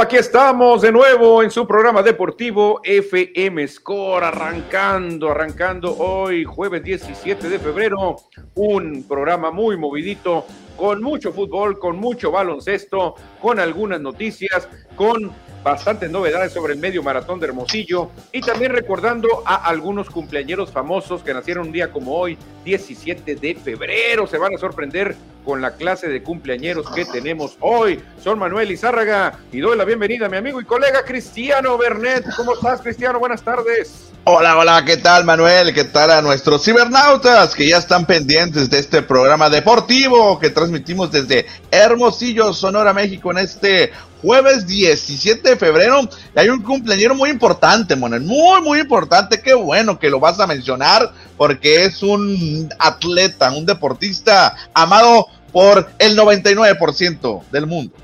Aquí estamos de nuevo en su programa deportivo FM Score, arrancando, arrancando hoy, jueves 17 de febrero, un programa muy movidito, con mucho fútbol, con mucho baloncesto, con algunas noticias, con bastantes novedades sobre el medio maratón de Hermosillo y también recordando a algunos cumpleañeros famosos que nacieron un día como hoy, 17 de febrero. Se van a sorprender con la clase de cumpleañeros que tenemos hoy. Son Manuel Izárraga y doy la bienvenida a mi amigo y colega Cristiano Bernet. ¿Cómo estás, Cristiano? Buenas tardes. Hola, hola, ¿qué tal Manuel? ¿Qué tal a nuestros cibernautas que ya están pendientes de este programa deportivo que transmitimos desde Hermosillo, Sonora, México en este jueves 17 de febrero. Hay un cumpleañero muy importante, Manuel, muy, muy importante. Qué bueno que lo vas a mencionar porque es un atleta, un deportista amado por el 99% del mundo.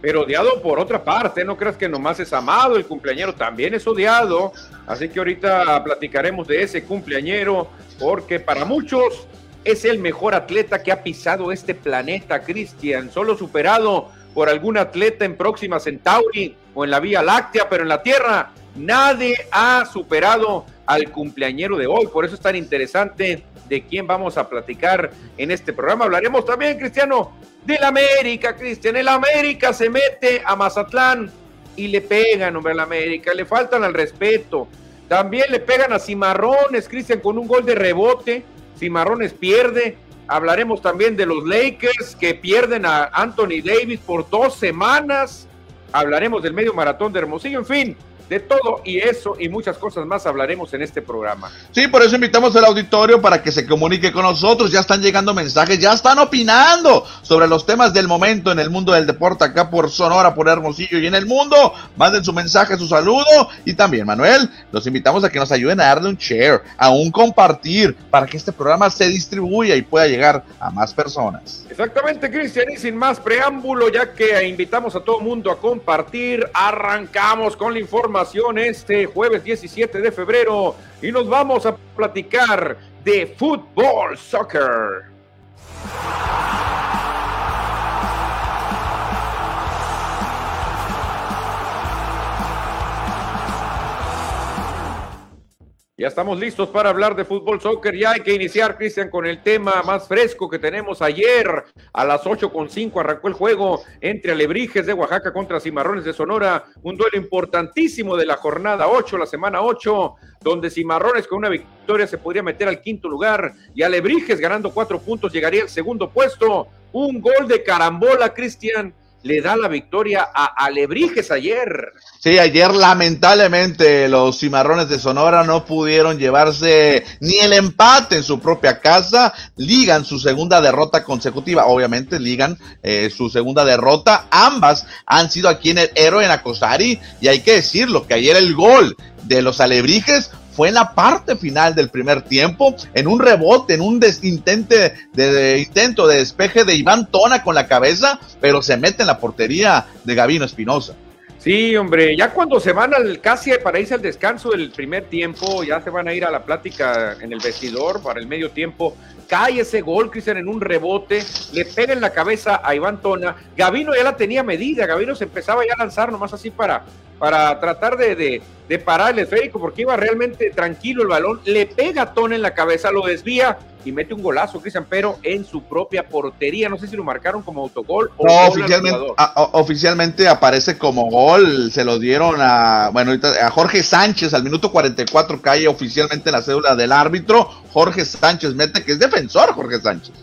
Pero odiado por otra parte, no creas que nomás es amado, el cumpleañero también es odiado, así que ahorita platicaremos de ese cumpleañero, porque para muchos es el mejor atleta que ha pisado este planeta, Cristian, solo superado por algún atleta en Próxima Centauri o en la Vía Láctea, pero en la Tierra nadie ha superado al cumpleañero de hoy, por eso es tan interesante de quién vamos a platicar en este programa. Hablaremos también, Cristiano, del América, Cristian. El América se mete a Mazatlán y le pegan, hombre, al América. Le faltan al respeto. También le pegan a Cimarrones, Cristian, con un gol de rebote. Cimarrones pierde. Hablaremos también de los Lakers que pierden a Anthony Davis por dos semanas. Hablaremos del medio maratón de Hermosillo. En fin, de todo y eso y muchas cosas más hablaremos en este programa. Sí, por eso invitamos al auditorio para que se comunique con nosotros. Ya están llegando mensajes, ya están opinando sobre los temas del momento en el mundo del deporte acá por Sonora, por Hermosillo y en el mundo. Manden su mensaje, su saludo y también, Manuel, los invitamos a que nos ayuden a darle un share, a un compartir para que este programa se distribuya y pueda llegar a más personas. Exactamente, Cristian, y sin más preámbulo, ya que invitamos a todo el mundo a compartir, arrancamos con la información este jueves 17 de febrero y nos vamos a platicar de fútbol, soccer. Ya estamos listos para hablar de fútbol soccer. Ya hay que iniciar, Cristian, con el tema más fresco que tenemos ayer. A las con 8.5 arrancó el juego entre Alebrijes de Oaxaca contra Cimarrones de Sonora. Un duelo importantísimo de la jornada 8, la semana 8, donde Cimarrones con una victoria se podría meter al quinto lugar y Alebrijes ganando cuatro puntos llegaría al segundo puesto. Un gol de carambola, Cristian, le da la victoria a Alebrijes ayer. Sí, ayer lamentablemente los cimarrones de Sonora no pudieron llevarse ni el empate en su propia casa, ligan su segunda derrota consecutiva, obviamente ligan eh, su segunda derrota, ambas han sido aquí en el héroe en Acosari. Y hay que decirlo que ayer el gol de los Alebrijes fue en la parte final del primer tiempo, en un rebote, en un intente de, intento de despeje de Iván Tona con la cabeza, pero se mete en la portería de Gavino Espinosa. Sí, hombre, ya cuando se van al casi para irse al descanso del primer tiempo, ya se van a ir a la plática en el vestidor para el medio tiempo. Cae ese gol, Cristian, en un rebote, le pega en la cabeza a Iván Tona. Gavino ya la tenía medida, Gavino se empezaba ya a lanzar nomás así para, para tratar de, de, parar el esférico, porque iba realmente tranquilo el balón. Le pega a Tona en la cabeza, lo desvía y mete un golazo, Cristian, pero en su propia portería. No sé si lo marcaron como autogol o no, oficialmente, oficialmente aparece como gol. Se lo dieron a, bueno, a Jorge Sánchez al minuto 44 cae oficialmente la cédula del árbitro. Jorge Sánchez mete que es defensor Jorge Sánchez.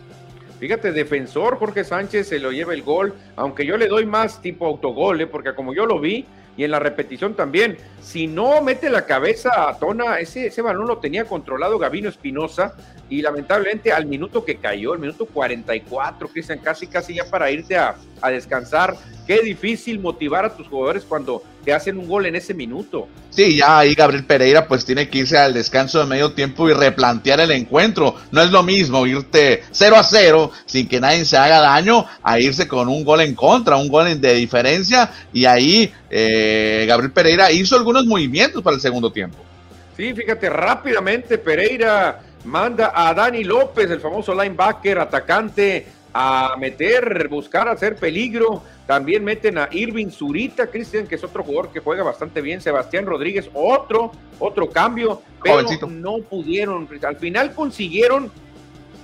Fíjate, defensor Jorge Sánchez se lo lleva el gol, aunque yo le doy más tipo autogol, ¿eh? porque como yo lo vi, y en la repetición también. Si no mete la cabeza a Tona, ese, ese balón lo tenía controlado Gavino Espinosa y lamentablemente al minuto que cayó, el minuto 44, Cristian, casi casi ya para irte a, a descansar, qué difícil motivar a tus jugadores cuando te hacen un gol en ese minuto. Sí, ya ahí Gabriel Pereira pues tiene que irse al descanso de medio tiempo y replantear el encuentro. No es lo mismo irte 0 a 0 sin que nadie se haga daño a irse con un gol en contra, un gol de diferencia y ahí eh, Gabriel Pereira hizo algunos movimientos para el segundo tiempo. Sí, fíjate, rápidamente Pereira manda a Dani López, el famoso linebacker, atacante, a meter, buscar hacer peligro. También meten a Irving Zurita, Cristian, que es otro jugador que juega bastante bien. Sebastián Rodríguez, otro, otro cambio, pero no pudieron. Al final consiguieron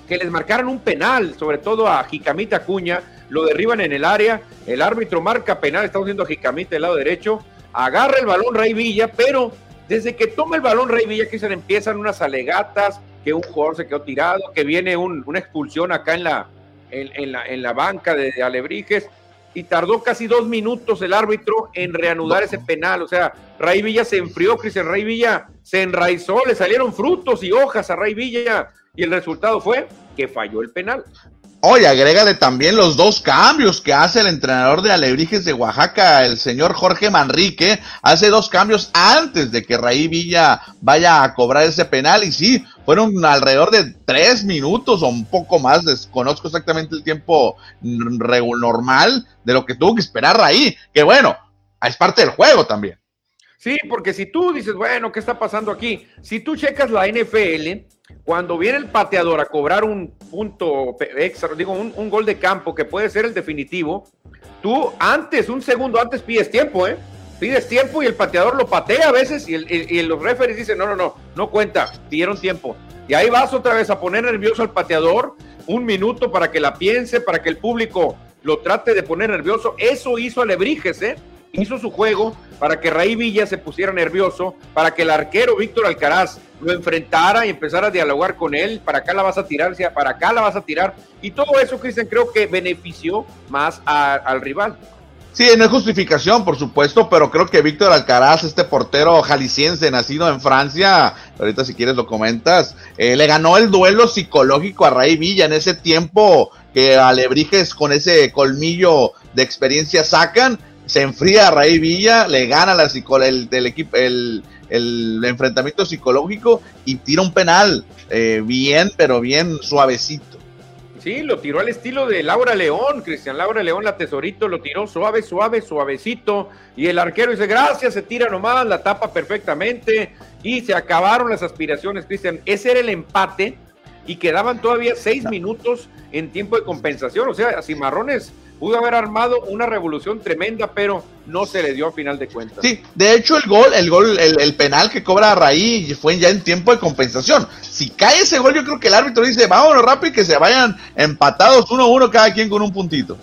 que les marcaran un penal, sobre todo a Jicamita Cuña, lo derriban en el área, el árbitro marca penal, estamos viendo a Jicamita del lado derecho, agarra el balón Rey Villa, pero desde que toma el balón Rey Villa, le empiezan unas alegatas, que un jugador se quedó tirado, que viene una expulsión acá en la, en, la, en la banca de, Alebrijes, y tardó casi dos minutos el árbitro en reanudar ese penal. O sea, Rey Villa se enfrió, Cristian Rey Villa se enraizó, le salieron frutos y hojas a Rey Villa, y el resultado fue que falló el penal. Oye, agrégale también los dos cambios que hace el entrenador de Alebrijes de Oaxaca, el señor Jorge Manrique. Hace dos cambios antes de que Raí Villa vaya a cobrar ese penal. Y sí, fueron alrededor de tres minutos o un poco más. Desconozco exactamente el tiempo normal de lo que tuvo que esperar Raí. Que bueno, es parte del juego también. Sí, porque si tú dices, bueno, ¿qué está pasando aquí? Si tú checas la NFL, cuando viene el pateador a cobrar un punto extra, digo, un, gol de campo que puede ser el definitivo, tú antes, un segundo antes pides tiempo, ¿eh? Pides tiempo y el pateador lo patea a veces y, el, los referees dicen, no, no, no, no cuenta, pidieron tiempo. Y ahí vas otra vez a poner nervioso al pateador, un minuto para que la piense, para que el público lo trate de poner nervioso. Eso hizo Alebrijes, ¿eh? Hizo su juego para que Raí Villa se pusiera nervioso, para que el arquero Víctor Alcaraz lo enfrentara y empezara a dialogar con él, para acá la vas a tirar, para acá la vas a tirar. Y todo eso, Cristian, creo que benefició más al rival. Sí, no es justificación, por supuesto, pero creo que Víctor Alcaraz, este portero jalisciense nacido en Francia, ahorita si quieres lo comentas, eh, le ganó el duelo psicológico a Raí Villa en ese tiempo que Alebrijes con ese colmillo de experiencia sacan se enfría a Raí Villa, le gana la el, del equipo, el, enfrentamiento psicológico y tira un penal. Eh, bien, pero bien suavecito. Sí, lo tiró al estilo de Laura León, Cristian Laura León, la tesorito, lo tiró suave, suave, suavecito. Y el arquero dice, gracias, se tira nomás, la tapa perfectamente. Y se acabaron las aspiraciones, Cristian. Ese era el empate y quedaban todavía seis minutos en tiempo de compensación. O sea, Cimarrones pudo haber armado una revolución tremenda, pero no se le dio a final de cuentas. Sí, de hecho el gol, el gol, el, penal que cobra Raí fue ya en tiempo de compensación. Si cae ese gol, yo creo que el árbitro dice, vámonos rápido y que se vayan empatados uno a uno cada quien con un puntito.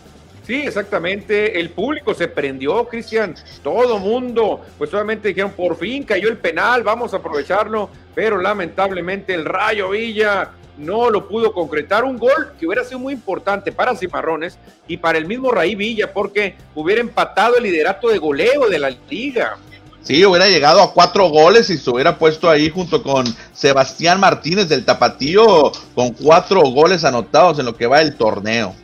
Sí, exactamente. El público se prendió, Cristian. Todo mundo, pues solamente dijeron, por fin cayó el penal, vamos a aprovecharlo. Pero lamentablemente el Rayo Villa no lo pudo concretar. Un gol que hubiera sido muy importante para Cimarrones y para el mismo Raí Villa, porque hubiera empatado el liderato de goleo de la liga. Sí, hubiera llegado a cuatro goles y se hubiera puesto ahí junto con Sebastián Martínez del Tapatío con cuatro goles anotados en lo que va el torneo.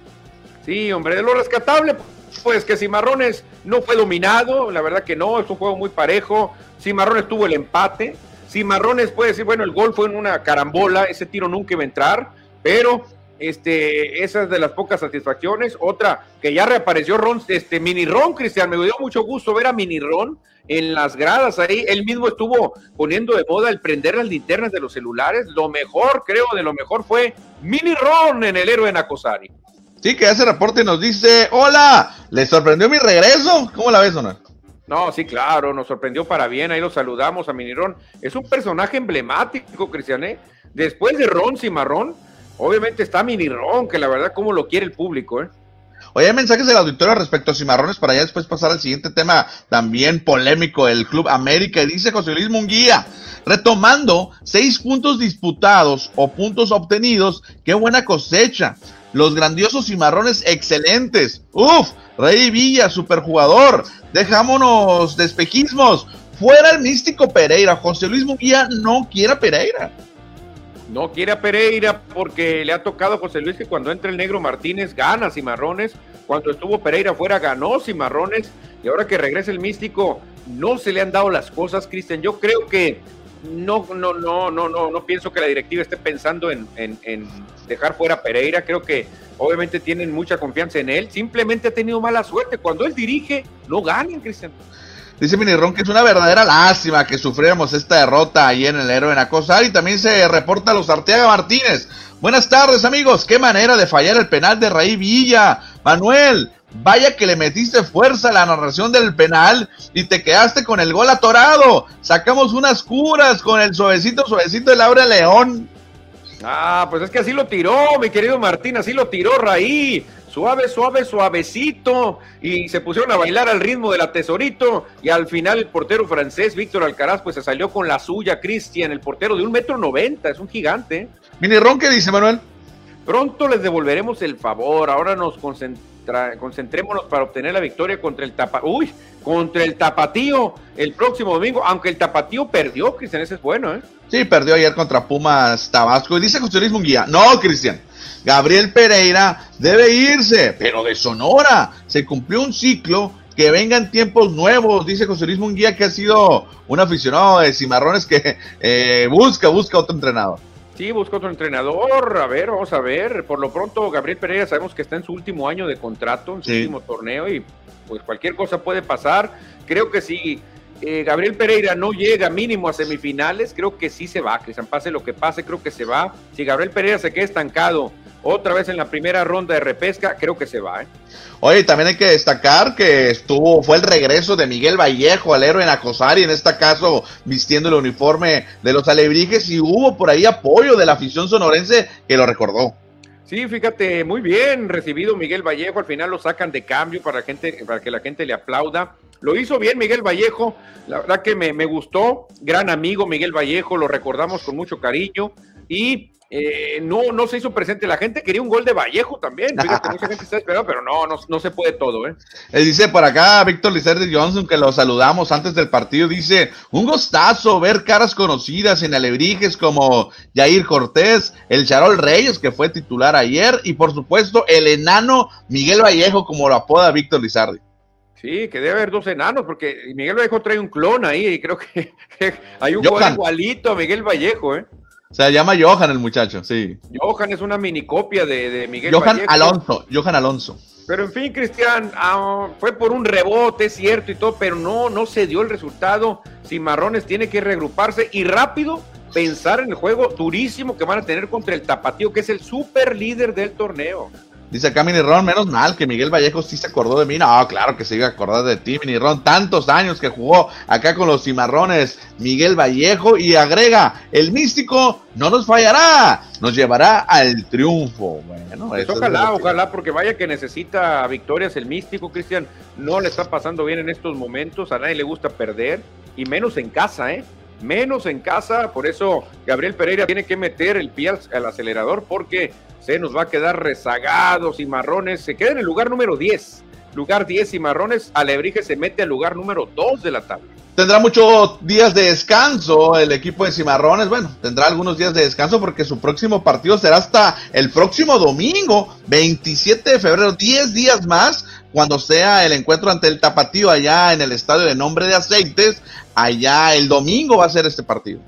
Sí, hombre, de lo rescatable, pues que Cimarrones no fue dominado, la verdad que no, es un juego muy parejo. Cimarrones tuvo el empate, Cimarrones puede decir, bueno, el gol fue en una carambola, ese tiro nunca iba a entrar, pero este, esa es de las pocas satisfacciones. Otra, que ya reapareció Ron, este, Mini Ron, Cristian, me dio mucho gusto ver a Mini Ron en las gradas ahí. Él mismo estuvo poniendo de moda el prender las linternas de los celulares. Lo mejor, creo, de lo mejor fue Mini Ron en el héroe Nacosari. Sí, que hace reporte y nos dice, hola, ¿le sorprendió mi regreso? ¿Cómo la ves, Ona? No, sí, claro, nos sorprendió para bien, ahí lo saludamos a Minirón. Es un personaje emblemático, Cristiané. ¿eh? Después de Ron Cimarrón, obviamente está Minirón, que la verdad, como lo quiere el público, ¿eh? Oye, hay mensajes del auditorio respecto a Cimarrones para ya después pasar al siguiente tema también polémico, el Club América. Dice José Luis Munguía, retomando seis puntos disputados o puntos obtenidos, qué buena cosecha. Los grandiosos cimarrones excelentes. Uf, Rey Villa, superjugador. Dejámonos de. Fuera el místico Pereira. José Luis Munguía no quiere a Pereira. No quiere a Pereira porque le ha tocado a José Luis que cuando entra el negro Martínez gana Cimarrones. Cuando estuvo Pereira fuera ganó Cimarrones. Y ahora que regresa el místico, no se le han dado las cosas, Cristian. Yo creo que no, no, no, no, no, no pienso que la directiva esté pensando en, dejar fuera a Pereira. Creo que obviamente tienen mucha confianza en él. Simplemente ha tenido mala suerte. Cuando él dirige, no ganan, Cristian. Dice Minirón que es una verdadera lástima que sufriéramos esta derrota ahí en el héroe en Acosar y también se reporta a los Arteaga Martínez. Buenas tardes amigos, qué manera de fallar el penal de Raí Villa. Manuel, vaya que le metiste fuerza a la narración del penal y te quedaste con el gol atorado. Sacamos unas curas con el suavecito, suavecito de Laura León. Ah, pues es que así lo tiró, mi querido Martín, así lo tiró Raí suave, suave, suavecito, y se pusieron a bailar al ritmo del atesorito, y al final el portero francés, Víctor Alcaraz, pues se salió con la suya, Cristian, el portero de un metro noventa, es un gigante. Mini Ron, ¿qué dice Manuel? Pronto les devolveremos el favor, ahora nos concentrémonos para obtener la victoria contra el Tapa, uy, contra el Tapatío el próximo domingo, aunque el Tapatío perdió, Cristian, ese es bueno, ¿eh? Sí, perdió ayer contra Pumas Tabasco. Y dice José Luis Munguía, no, Cristian, Gabriel Pereira debe irse, pero de Sonora. Se cumplió un ciclo, que vengan tiempos nuevos, dice José Luis Munguía, que ha sido un aficionado de Cimarrones que eh, busca, busca otro entrenador. Sí, busca otro entrenador. A ver, vamos a ver. Por lo pronto, Gabriel Pereira sabemos que está en su último año de contrato, en su último torneo, y pues cualquier cosa puede pasar. Creo que si eh, Gabriel Pereira no llega mínimo a semifinales, creo que sí se va, Cristian. Pase lo que pase, creo que se va. Si Gabriel Pereira se queda estancado otra vez en la primera ronda de repesca, creo que se va. ¿eh? Oye, también hay que destacar que estuvo, fue el regreso de Miguel Vallejo al héroe en Acosar y en este caso vistiendo el uniforme de los alebrijes y hubo por ahí apoyo de la afición sonorense que lo recordó. Sí, fíjate, muy bien recibido Miguel Vallejo, al final lo sacan de cambio para, gente, para que la gente le aplauda. Lo hizo bien Miguel Vallejo, la verdad que me, me gustó, gran amigo Miguel Vallejo, lo recordamos con mucho cariño y eh, no, no se hizo presente. La gente quería un gol de Vallejo también. Fíjate, mucha gente está esperando, pero no, no, se puede todo. ¿eh? ¿eh? dice por acá Víctor de Johnson, que lo saludamos antes del partido. Dice: Un gustazo ver caras conocidas en Alebrijes como Jair Cortés, el Charol Reyes, que fue titular ayer, y por supuesto el enano Miguel Vallejo, como lo apoda Víctor Lizardi. Sí, que debe haber dos enanos, porque Miguel Vallejo trae un clon ahí, y creo que hay un gol igualito a Miguel Vallejo, ¿eh? Se llama Johan el muchacho, sí. Johan es una mini copia de, Miguel Johan Alonso, Johan Alonso. Pero en fin, Cristian, ah, fue por un rebote, es cierto y todo, pero no, no se dio el resultado. Cimarrones tiene que regruparse y rápido pensar en el juego durísimo que van a tener contra el Tapatío, que es el super líder del torneo. Dice acá Ron, menos mal que Miguel Vallejo sí se acordó de mí. No, claro que se iba a acordar de ti, Ron. Tantos años que jugó acá con los cimarrones Miguel Vallejo y agrega, el místico no nos fallará, nos llevará al triunfo. Bueno, pues ojalá, ojalá, porque vaya que necesita victorias el místico, Cristian. No le está pasando bien en estos momentos, a nadie le gusta perder, y menos en casa, ¿eh? Menos en casa, por eso Gabriel Pereira tiene que meter el pie al acelerador porque se nos va a quedar rezagados y marrones. Se queda en el lugar número 10. Lugar 10 y marrones. Alebrije se mete al lugar número 2 de la tabla. Tendrá muchos días de descanso el equipo de Cimarrones. Bueno, tendrá algunos días de descanso porque su próximo partido será hasta el próximo domingo, 27 de febrero, 10 días más, cuando sea el encuentro ante el Tapatío allá en el estadio de Nombre de Aceites. Allá el domingo va a ser este partido.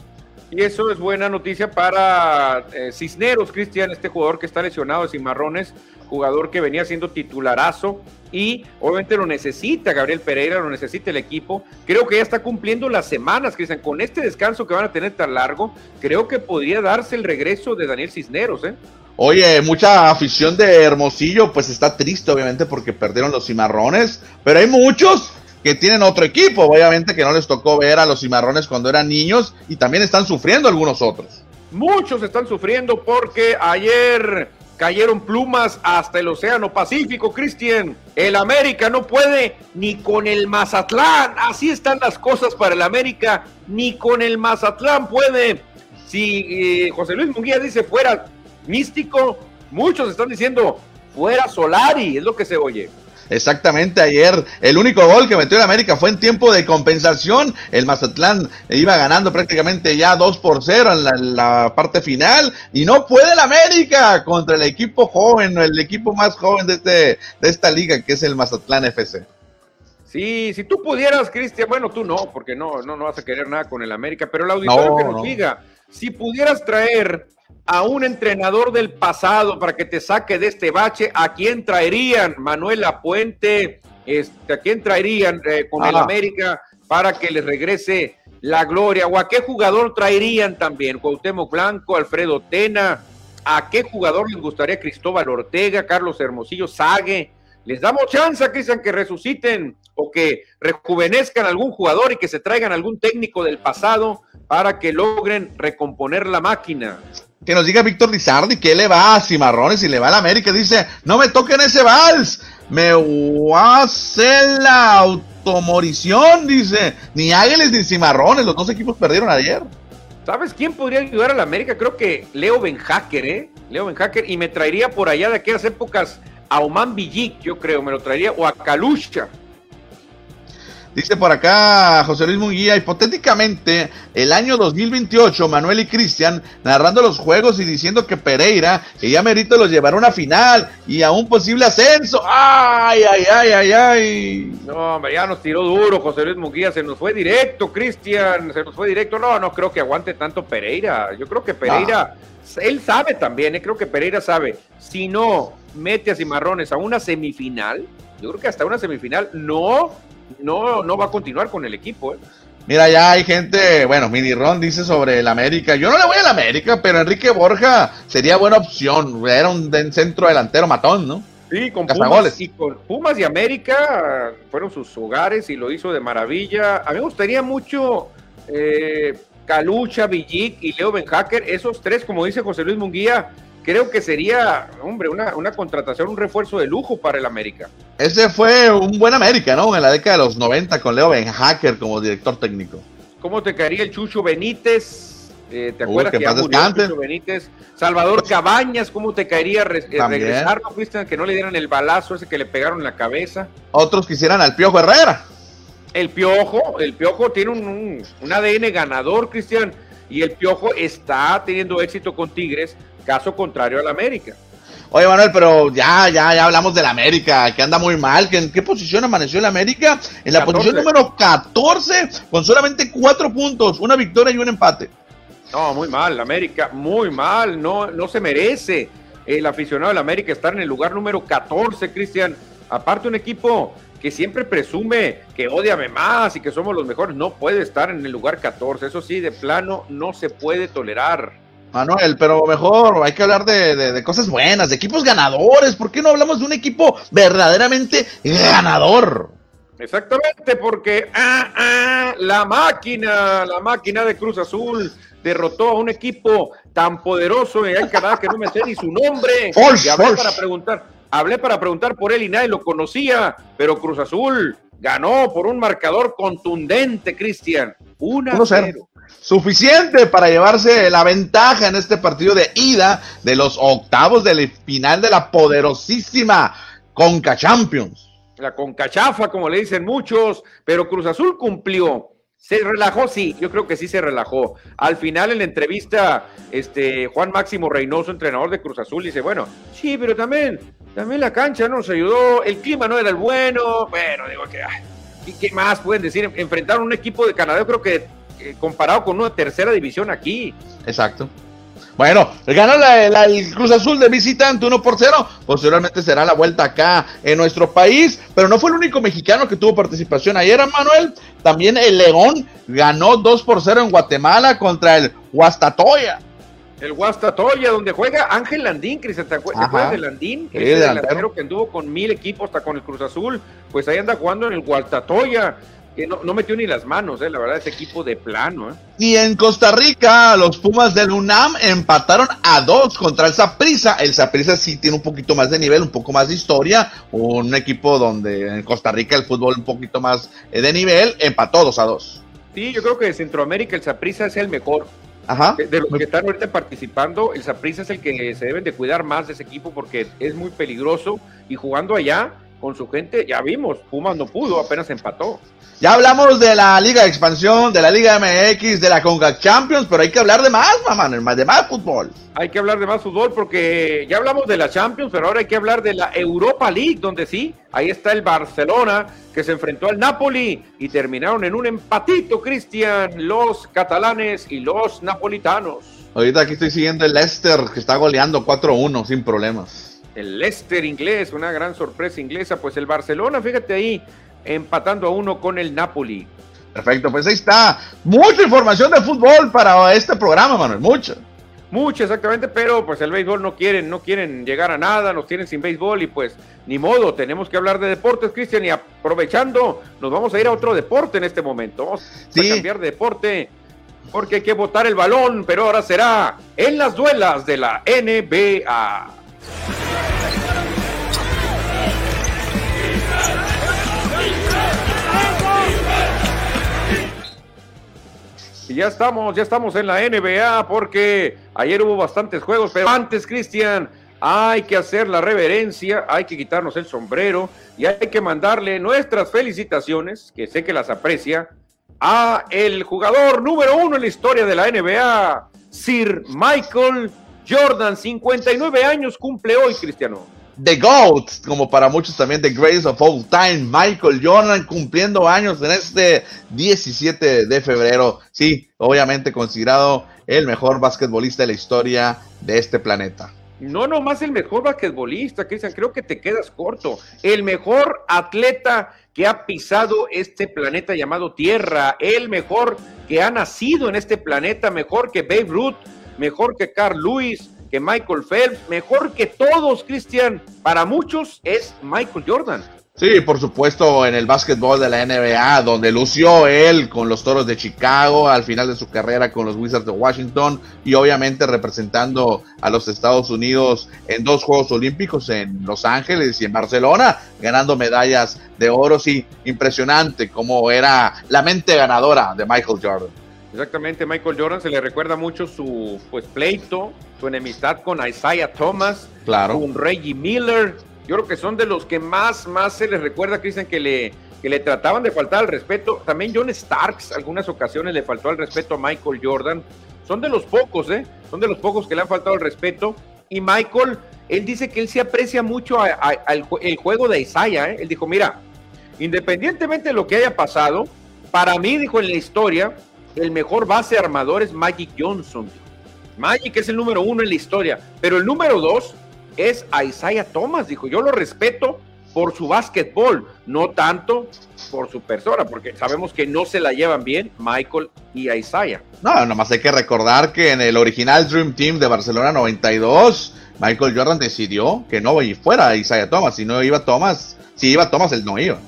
Y eso es buena noticia para eh, Cisneros, Cristian, este jugador que está lesionado de Cimarrones, jugador que venía siendo titularazo y obviamente lo necesita Gabriel Pereira, lo necesita el equipo. Creo que ya está cumpliendo las semanas, Cristian, con este descanso que van a tener tan largo, creo que podría darse el regreso de Daniel Cisneros, ¿eh? Oye, mucha afición de Hermosillo, pues está triste obviamente porque perdieron los cimarrones, pero hay muchos que tienen otro equipo, obviamente que no les tocó ver a los cimarrones cuando eran niños y también están sufriendo algunos otros. Muchos están sufriendo porque ayer cayeron plumas hasta el Océano Pacífico, Cristian. El América no puede ni con el Mazatlán. Así están las cosas para el América. Ni con el Mazatlán puede. Si eh, José Luis Munguía dice fuera místico, muchos están diciendo fuera Solari, es lo que se oye. Exactamente, ayer el único gol que metió el América fue en tiempo de compensación. El Mazatlán iba ganando prácticamente ya 2 por 0 en la, parte final y no puede el América contra el equipo joven, el equipo más joven de, este, de esta liga que es el Mazatlán FC. Sí, si tú pudieras, Cristian, bueno, tú no, porque no, no, no vas a querer nada con el América, pero el auditorio que nos diga, si pudieras traer a un entrenador del pasado para que te saque de este bache, ¿a quién traerían? Manuel Apuente, este, ¿a quién traerían eh, con el. América para que les regrese la gloria. ¿O a qué jugador traerían también? Cuauhtémoc Blanco, Alfredo Tena. ¿A qué jugador les gustaría Cristóbal Ortega, Carlos Hermosillo, Sague? Les damos chance, Cristian, que resuciten o que rejuvenezcan algún jugador y que se traigan algún técnico del pasado para que logren recomponer la máquina. Que nos diga Víctor Lizardi que le va a Cimarrones y le va a la América. Dice, no me toquen ese vals. Me hace la automorición, dice. Ni Águiles ni Cimarrones, los dos equipos perdieron ayer. ¿Sabes quién podría ayudar a la América? Creo que Leo Benhacker, ¿eh? Leo Benhacker. Y me traería por allá de aquellas épocas a Oman Villic, yo creo, me lo traería. O a Kalusha. Dice por acá José Luis Munguía, hipotéticamente, el año 2028, Manuel y Cristian narrando los juegos y diciendo que Pereira, que ya merito los llevará a una final y a un posible ascenso. ¡Ay, ay, ay, ay, ay! No, hombre, ya nos tiró duro José Luis Munguía, se nos fue directo, Cristian, se nos fue directo. No, no creo que aguante tanto Pereira. Yo creo que Pereira, él sabe también, ¿eh? creo que Pereira sabe. Si no mete a Cimarrones a una semifinal, yo creo que hasta una semifinal no no, no va a continuar con el equipo. ¿eh? Mira, ya hay gente, bueno, Mini Ron dice sobre el América. Yo no le voy al América, pero Enrique Borja sería buena opción. Era un centro delantero matón, ¿no? Sí, con Pumas, y con Pumas y América fueron sus hogares y lo hizo de maravilla. A mí me gustaría mucho eh, Calucha, Villic y Leo Benhacker, esos tres, como dice José Luis Munguía, creo que sería, hombre, una, una, contratación, un refuerzo de lujo para el América. Ese fue un buen América, ¿no? En la década de los 90 con Leo Benhacker como director técnico. ¿Cómo te caería el Chucho Benítez? Eh, ¿Te acuerdas que, que Chucho Benítez? Salvador Cabañas, ¿cómo te caería re eh, regresar, Cristian? Que no le dieran el balazo ese que le pegaron en la cabeza. Otros quisieran al Piojo Herrera. El Piojo, el Piojo tiene un, un, un ADN ganador, Cristian, y el Piojo está teniendo éxito con Tigres caso contrario al América. Oye, Manuel, pero ya, ya, ya hablamos del América, que anda muy mal. ¿En qué posición amaneció el América? En la posición número 14, con solamente cuatro puntos, una victoria y un empate. No, muy mal, América, muy mal. No, no se merece el aficionado del América estar en el lugar número 14, Cristian. Aparte, un equipo que siempre presume que odiame más y que somos los mejores, no puede estar en el lugar 14. Eso sí, de plano, no se puede tolerar. Manuel, pero mejor hay que hablar de, cosas buenas, de equipos ganadores. ¿Por qué no hablamos de un equipo verdaderamente ganador? Exactamente, porque ah, ah, la máquina, la máquina de Cruz Azul derrotó a un equipo tan poderoso en el Canadá que no me sé ni su nombre. y hablé para preguntar, hablé para preguntar por él y nadie lo conocía, pero Cruz Azul ganó por un marcador contundente, Cristian. 1 0 suficiente para llevarse la ventaja en este partido de ida de los octavos del final de la poderosísima Conca Champions. La Concachafa, como le dicen muchos, pero Cruz Azul cumplió. Se relajó, sí, yo creo que sí se relajó. Al final en la entrevista, este Juan Máximo Reynoso, entrenador de Cruz Azul, dice, bueno, sí, pero también, también la cancha nos ayudó, el clima no era el bueno, bueno, digo que, ¿y qué más pueden decir? Enfrentaron un equipo de Canadá, yo creo que eh, comparado con una tercera división aquí. Exacto. Bueno, gana el Cruz Azul de visitante 1 por 0. Posteriormente será la vuelta acá en nuestro país. Pero no fue el único mexicano que tuvo participación ayer, Manuel. También el León ganó 2 por 0 en Guatemala contra el Huastatoya. El Guastatoya, donde juega Ángel Landín, Cristian, ¿te acuerdas de Landín? el delantero que anduvo con mil equipos hasta con el Cruz Azul. Pues ahí anda jugando en el Guastatoya no, metió ni las manos, eh, la verdad, ese equipo de plano. Eh. Y en Costa Rica, los Pumas del UNAM empataron a dos contra el Saprissa. El Saprissa sí tiene un poquito más de nivel, un poco más de historia. Un equipo donde en Costa Rica el fútbol un poquito más eh, de nivel, empató dos a dos. Sí, yo creo que en Centroamérica el Saprissa es el mejor. Ajá. De los que están ahorita participando, el Saprissa es el que se deben de cuidar más de ese equipo porque es muy peligroso y jugando allá con su gente, ya vimos, Pumas no pudo, apenas empató. Ya hablamos de la Liga de Expansión, de la Liga MX, de la Conga Champions, pero hay que hablar de más, mamá, de más fútbol. Hay que hablar de más fútbol porque ya hablamos de la Champions, pero ahora hay que hablar de la Europa League, donde sí, ahí está el Barcelona que se enfrentó al Napoli y terminaron en un empatito, Cristian, los catalanes y los napolitanos. Ahorita aquí estoy siguiendo el Leicester que está goleando 4-1 sin problemas el Leicester inglés, una gran sorpresa inglesa, pues el Barcelona, fíjate ahí, empatando a uno con el Napoli. Perfecto, pues ahí está. Mucha información de fútbol para este programa, Manuel, mucha. Mucho, exactamente, pero pues el béisbol no quieren, no quieren llegar a nada, nos tienen sin béisbol y pues ni modo, tenemos que hablar de deportes, Cristian, y aprovechando, nos vamos a ir a otro deporte en este momento. Vamos a cambiar de deporte porque hay que botar el balón, pero ahora será en las duelas de la NBA. Y ya estamos, ya estamos en la NBA porque ayer hubo bastantes juegos, pero antes, Cristian, hay que hacer la reverencia, hay que quitarnos el sombrero y hay que mandarle nuestras felicitaciones, que sé que las aprecia, a el jugador número uno en la historia de la NBA, Sir Michael Jordan, 59 años cumple hoy, Cristiano. The GOAT, como para muchos también The Greatest of All Time, Michael Jordan cumpliendo años en este 17 de febrero. Sí, obviamente considerado el mejor basquetbolista de la historia de este planeta. No nomás el mejor basquetbolista, Cristian, creo que te quedas corto. El mejor atleta que ha pisado este planeta llamado Tierra, el mejor que ha nacido en este planeta, mejor que Babe Ruth, mejor que Carl Lewis, que Michael Phelps, mejor que todos, Cristian, para muchos es Michael Jordan. Sí, por supuesto, en el básquetbol de la NBA, donde lució él con los Toros de Chicago al final de su carrera con los Wizards de Washington y obviamente representando a los Estados Unidos en dos Juegos Olímpicos en Los Ángeles y en Barcelona, ganando medallas de oro. Sí, impresionante cómo era la mente ganadora de Michael Jordan. Exactamente, Michael Jordan se le recuerda mucho su pues pleito, su enemistad con Isaiah Thomas, claro. con Reggie Miller. Yo creo que son de los que más, más se les recuerda, Cristian, que le, que le trataban de faltar al respeto. También John Starks, algunas ocasiones le faltó al respeto a Michael Jordan. Son de los pocos, ¿eh? Son de los pocos que le han faltado el respeto. Y Michael, él dice que él se aprecia mucho el juego de Isaiah, ¿eh? Él dijo, mira, independientemente de lo que haya pasado, para mí, dijo en la historia, el mejor base armador es Magic Johnson. Magic es el número uno en la historia, pero el número dos es Isaiah Thomas, dijo. Yo lo respeto por su básquetbol, no tanto por su persona, porque sabemos que no se la llevan bien Michael y Isaiah. No, nomás hay que recordar que en el original Dream Team de Barcelona 92, Michael Jordan decidió que no fuera Isaiah Thomas, si no iba Thomas, si iba Thomas, él no iba.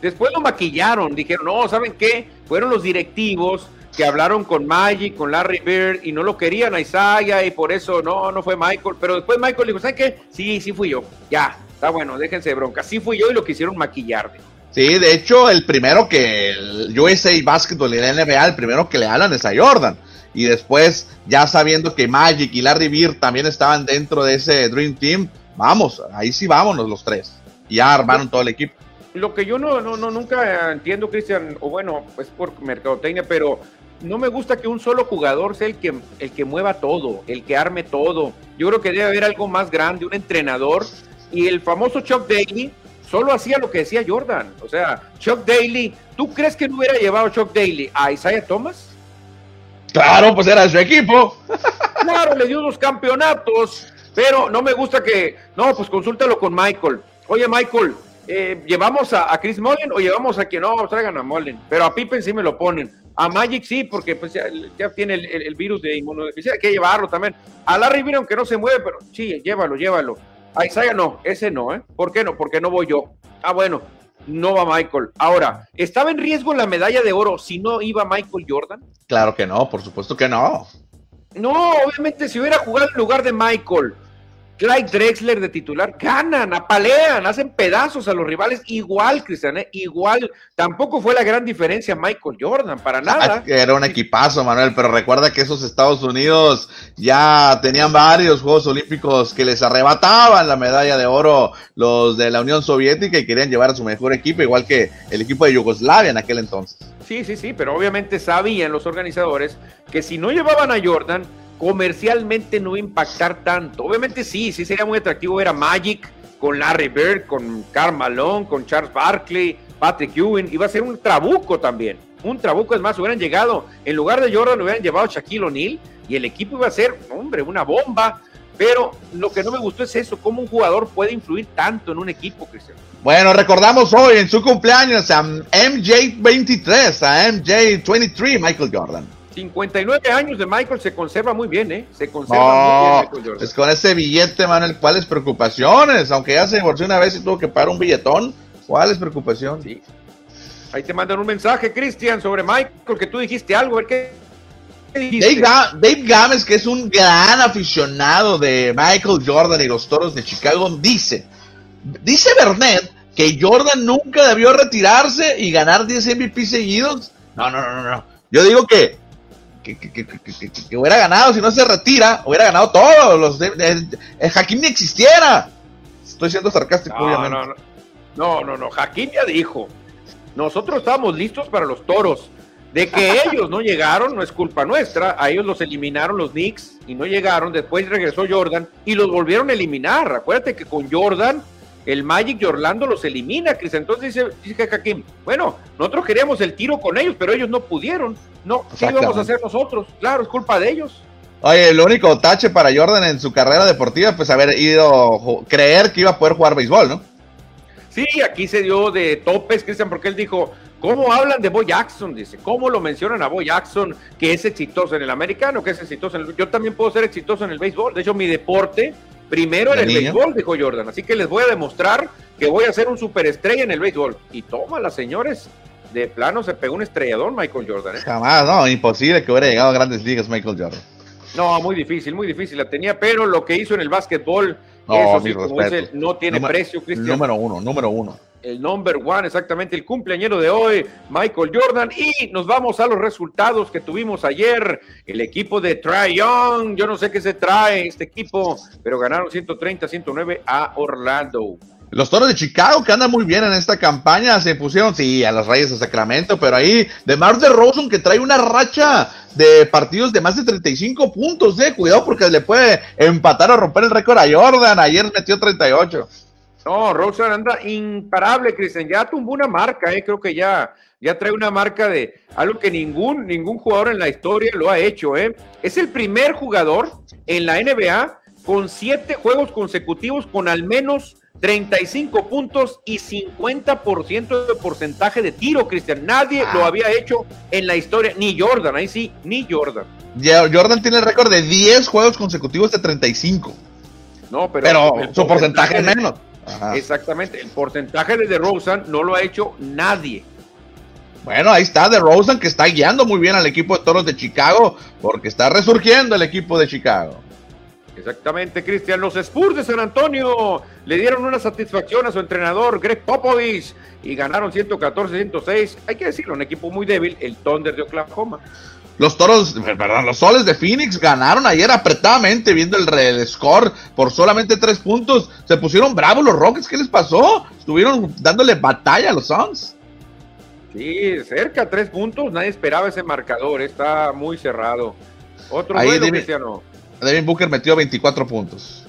Después lo maquillaron, dijeron, no, ¿saben qué? Fueron los directivos que hablaron con Magic, con Larry Bird y no lo querían a Isaiah y por eso no, no fue Michael. Pero después Michael dijo, ¿saben qué? Sí, sí fui yo. Ya, está bueno, déjense de bronca. Sí fui yo y lo quisieron maquillar. Sí, de hecho, el primero que el USA Basketball y la NBA, el primero que le hablan es a Jordan. Y después, ya sabiendo que Magic y Larry Bird también estaban dentro de ese Dream Team, vamos, ahí sí vámonos los tres. Y ya armaron todo el equipo. Lo que yo no, no, no nunca entiendo, Cristian, o bueno, es por mercadotecnia, pero no me gusta que un solo jugador sea el que, el que mueva todo, el que arme todo. Yo creo que debe haber algo más grande, un entrenador. Y el famoso Chuck Daly solo hacía lo que decía Jordan. O sea, Chuck Daly, ¿tú crees que no hubiera llevado Chuck Daly a Isaiah Thomas? Claro, pues era su equipo. Claro, le dio dos campeonatos, pero no me gusta que, no, pues consúltalo con Michael. Oye, Michael, eh, ¿llevamos a, Chris Mullen o llevamos a quien no, traigan a Mullen? Pero a Pippen sí me lo ponen. A Magic sí, porque pues ya, tiene el, virus de inmunodeficiencia, hay que llevarlo también. A Larry Bird, aunque no se mueve, pero sí, llévalo, llévalo. A Isaiah no, ese no, ¿eh? ¿Por qué no? Porque no voy yo. Ah, bueno, no va Michael. Ahora, ¿estaba en riesgo la medalla de oro si no iba Michael Jordan? Claro que no, por supuesto que no. No, obviamente si hubiera jugado en lugar de Michael, Clyde Drexler de titular, ganan, apalean, hacen pedazos a los rivales, igual, Cristian, ¿eh? igual. Tampoco fue la gran diferencia Michael Jordan, para ah, nada. Era un equipazo, Manuel, pero recuerda que esos Estados Unidos ya tenían varios Juegos Olímpicos que les arrebataban la medalla de oro los de la Unión Soviética y querían llevar a su mejor equipo, igual que el equipo de Yugoslavia en aquel entonces. Sí, sí, sí, pero obviamente sabían los organizadores que si no llevaban a Jordan, comercialmente no impactar tanto. Obviamente sí, sí sería muy atractivo ver a Magic con Larry Bird, con Karl Malone, con Charles Barkley, Patrick Ewing. Iba a ser un trabuco también. Un trabuco, es más, hubieran llegado, en lugar de Jordan, lo hubieran llevado Shaquille O'Neal y el equipo iba a ser, hombre, una bomba. pero lo que no me gustó es eso, cómo un jugador puede influir tanto en un equipo, Cristian. Bueno, recordamos hoy en su cumpleaños a MJ23, a MJ23, Michael Jordan. 59 años de Michael se conserva muy bien, ¿eh? Se conserva muy bien Michael Jordan. Es con ese billete, Manuel, ¿cuáles preocupaciones? Aunque ya se divorció una vez y tuvo que pagar un billetón, ¿cuáles preocupaciones? Sí. Ahí te mandan un mensaje, Cristian, sobre Michael, que tú dijiste algo, a ver qué Dave, Games, que es un gran aficionado de Michael Jordan y los toros de Chicago, dice, dice Bernet que Jordan nunca debió retirarse y ganar 10 MVP seguidos. No, no, no, no. Yo digo que que, que, hubiera ganado, si no se retira, hubiera ganado todos los el Hakim ni existiera. Estoy siendo sarcástico, no, obviamente. No, no, no, no, Hakim ya dijo. Nosotros estábamos listos para los toros. De que ellos no llegaron, no es culpa nuestra. A ellos los eliminaron los Knicks y no llegaron. Después regresó Jordan y los volvieron a eliminar. Acuérdate que con Jordan, el Magic de Orlando los elimina, Chris. Entonces dice, dice Hakim, bueno, nosotros queríamos el tiro con ellos, pero ellos no pudieron. No, ¿qué íbamos a hacer nosotros? Claro, es culpa de ellos. Oye, el único tache para Jordan en su carrera deportiva, pues haber ido, creer que iba a poder jugar béisbol, ¿no? Sí, aquí se dio de topes, Cristian, porque él dijo, ¿Cómo hablan de Boy Jackson? Dice, ¿cómo lo mencionan a Boy Jackson que es exitoso en el americano, que es exitoso en el... Yo también puedo ser exitoso en el béisbol. De hecho, mi deporte primero en el béisbol, dijo Jordan. Así que les voy a demostrar que voy a ser un superestrella en el béisbol. Y toma las señores. De plano se pegó un estrellador Michael Jordan. ¿eh? Jamás, no, imposible que hubiera llegado a grandes ligas Michael Jordan. No, muy difícil, muy difícil la tenía, pero lo que hizo en el básquetbol, no, eso no tiene precio, Cristian. Número uno, número uno el number one, exactamente el cumpleañero de hoy, Michael Jordan. Y nos vamos a los resultados que tuvimos ayer. El equipo de Trae Young, yo no sé qué se trae este equipo, pero ganaron 130-109 a Orlando. Los toros de Chicago, que andan muy bien en esta campaña, se pusieron, sí, a las rayas de Sacramento, pero ahí, de Mar de Rosen, que trae una racha de partidos de más de 35 puntos, eh. Cuidado porque le puede empatar o romper el récord a Jordan. Ayer metió 38. No, Rosen anda imparable, Cristian. Ya tumbó una marca, eh. creo que ya, ya trae una marca de algo que ningún, ningún jugador en la historia lo ha hecho. Eh. Es el primer jugador en la NBA con siete juegos consecutivos con al menos 35 puntos y 50% de porcentaje de tiro, Cristian. Nadie lo ah. había hecho en la historia, ni Jordan, ahí sí, ni Jordan. Jordan tiene el récord de 10 juegos consecutivos de 35. No, pero, su porcentaje es menos. Exactamente, el porcentaje de DeRozan no lo ha hecho nadie. Bueno, ahí está DeRozan que está guiando muy bien al equipo de Toros de Chicago porque está resurgiendo el equipo de Chicago. Exactamente, Cristian. Los Spurs de San Antonio le dieron una satisfacción a su entrenador, Greg Popovich, y ganaron 114-106. Hay que decirlo, un equipo muy débil, el Thunder de Oklahoma. Los toros, perdón, los soles de Phoenix ganaron ayer apretadamente viendo el, score por solamente tres puntos. Se pusieron bravos los Rockets, ¿qué les pasó? Estuvieron dándole batalla a los Suns. Sí, cerca, tres puntos, nadie esperaba ese marcador, está muy cerrado. Otro duelo, Cristiano. Devin Booker metió 24 puntos.